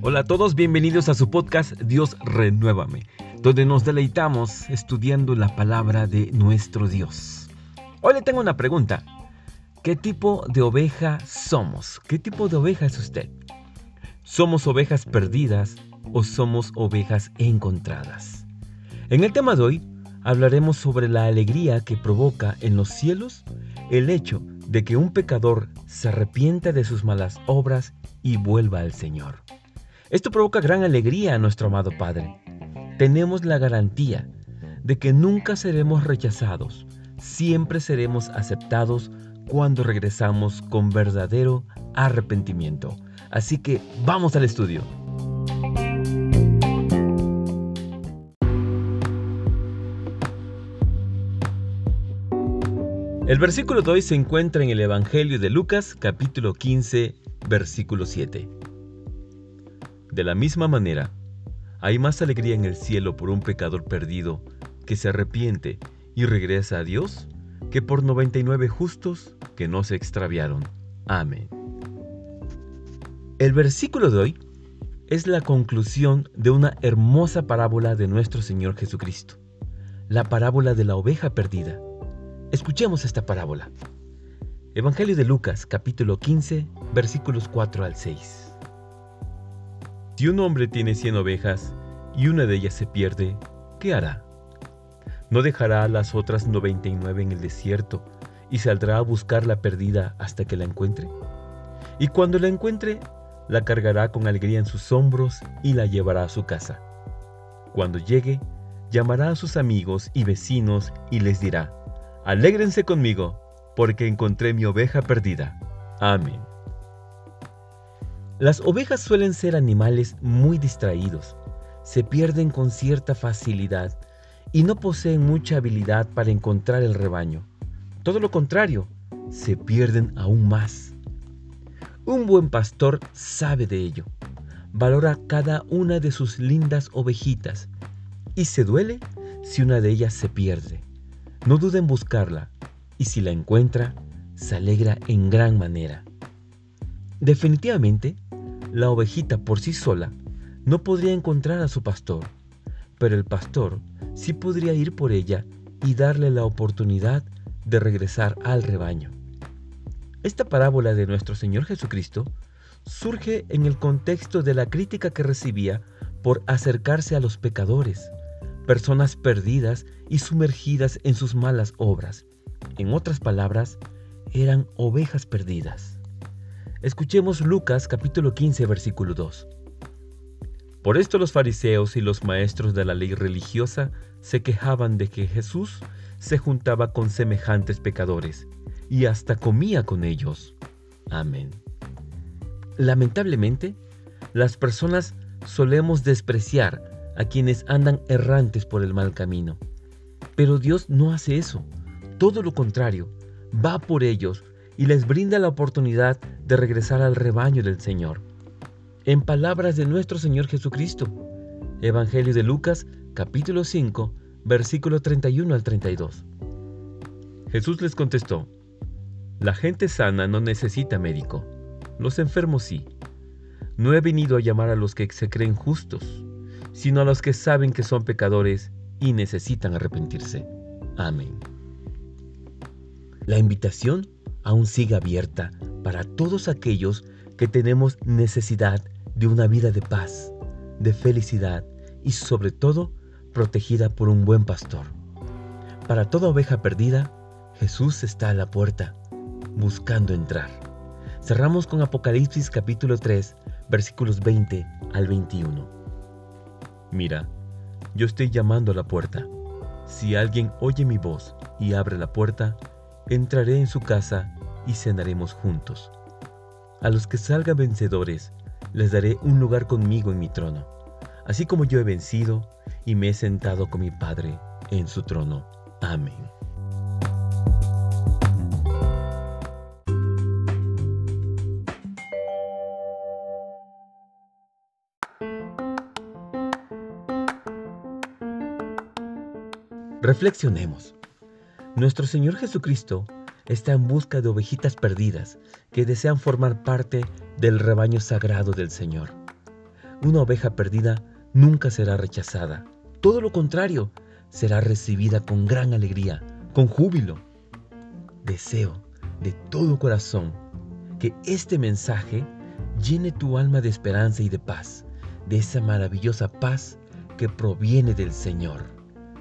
Hola a todos, bienvenidos a su podcast Dios Renuévame, donde nos deleitamos estudiando la palabra de nuestro Dios. Hoy le tengo una pregunta. ¿Qué tipo de oveja somos? ¿Qué tipo de oveja es usted? ¿Somos ovejas perdidas o somos ovejas encontradas? En el tema de hoy hablaremos sobre la alegría que provoca en los cielos el hecho de que un pecador se arrepienta de sus malas obras y vuelva al Señor. Esto provoca gran alegría a nuestro amado Padre. Tenemos la garantía de que nunca seremos rechazados, siempre seremos aceptados cuando regresamos con verdadero arrepentimiento. Así que vamos al estudio. El versículo de hoy se encuentra en el Evangelio de Lucas capítulo 15 versículo 7. De la misma manera, hay más alegría en el cielo por un pecador perdido que se arrepiente y regresa a Dios que por 99 justos que no se extraviaron. Amén. El versículo de hoy es la conclusión de una hermosa parábola de nuestro Señor Jesucristo, la parábola de la oveja perdida. Escuchemos esta parábola. Evangelio de Lucas capítulo 15 versículos 4 al 6. Si un hombre tiene cien ovejas y una de ellas se pierde, ¿qué hará? ¿No dejará a las otras 99 en el desierto y saldrá a buscar la perdida hasta que la encuentre? Y cuando la encuentre, la cargará con alegría en sus hombros y la llevará a su casa. Cuando llegue, llamará a sus amigos y vecinos y les dirá, Alégrense conmigo, porque encontré mi oveja perdida. Amén. Las ovejas suelen ser animales muy distraídos, se pierden con cierta facilidad y no poseen mucha habilidad para encontrar el rebaño. Todo lo contrario, se pierden aún más. Un buen pastor sabe de ello, valora cada una de sus lindas ovejitas y se duele si una de ellas se pierde. No duda en buscarla y si la encuentra, se alegra en gran manera. Definitivamente, la ovejita por sí sola no podría encontrar a su pastor, pero el pastor sí podría ir por ella y darle la oportunidad de regresar al rebaño. Esta parábola de nuestro Señor Jesucristo surge en el contexto de la crítica que recibía por acercarse a los pecadores, personas perdidas y sumergidas en sus malas obras. En otras palabras, eran ovejas perdidas. Escuchemos Lucas capítulo 15 versículo 2. Por esto los fariseos y los maestros de la ley religiosa se quejaban de que Jesús se juntaba con semejantes pecadores y hasta comía con ellos. Amén. Lamentablemente, las personas solemos despreciar a quienes andan errantes por el mal camino. Pero Dios no hace eso. Todo lo contrario, va por ellos y les brinda la oportunidad de regresar al rebaño del Señor. En palabras de nuestro Señor Jesucristo, Evangelio de Lucas capítulo 5, versículo 31 al 32. Jesús les contestó, La gente sana no necesita médico, los enfermos sí. No he venido a llamar a los que se creen justos, sino a los que saben que son pecadores y necesitan arrepentirse. Amén. La invitación aún sigue abierta para todos aquellos que tenemos necesidad de una vida de paz, de felicidad y sobre todo protegida por un buen pastor. Para toda oveja perdida, Jesús está a la puerta, buscando entrar. Cerramos con Apocalipsis capítulo 3, versículos 20 al 21. Mira, yo estoy llamando a la puerta. Si alguien oye mi voz y abre la puerta, entraré en su casa y cenaremos juntos. A los que salgan vencedores, les daré un lugar conmigo en mi trono, así como yo he vencido y me he sentado con mi Padre en su trono. Amén. Reflexionemos. Nuestro Señor Jesucristo está en busca de ovejitas perdidas que desean formar parte del rebaño sagrado del Señor. Una oveja perdida nunca será rechazada. Todo lo contrario, será recibida con gran alegría, con júbilo. Deseo de todo corazón que este mensaje llene tu alma de esperanza y de paz, de esa maravillosa paz que proviene del Señor.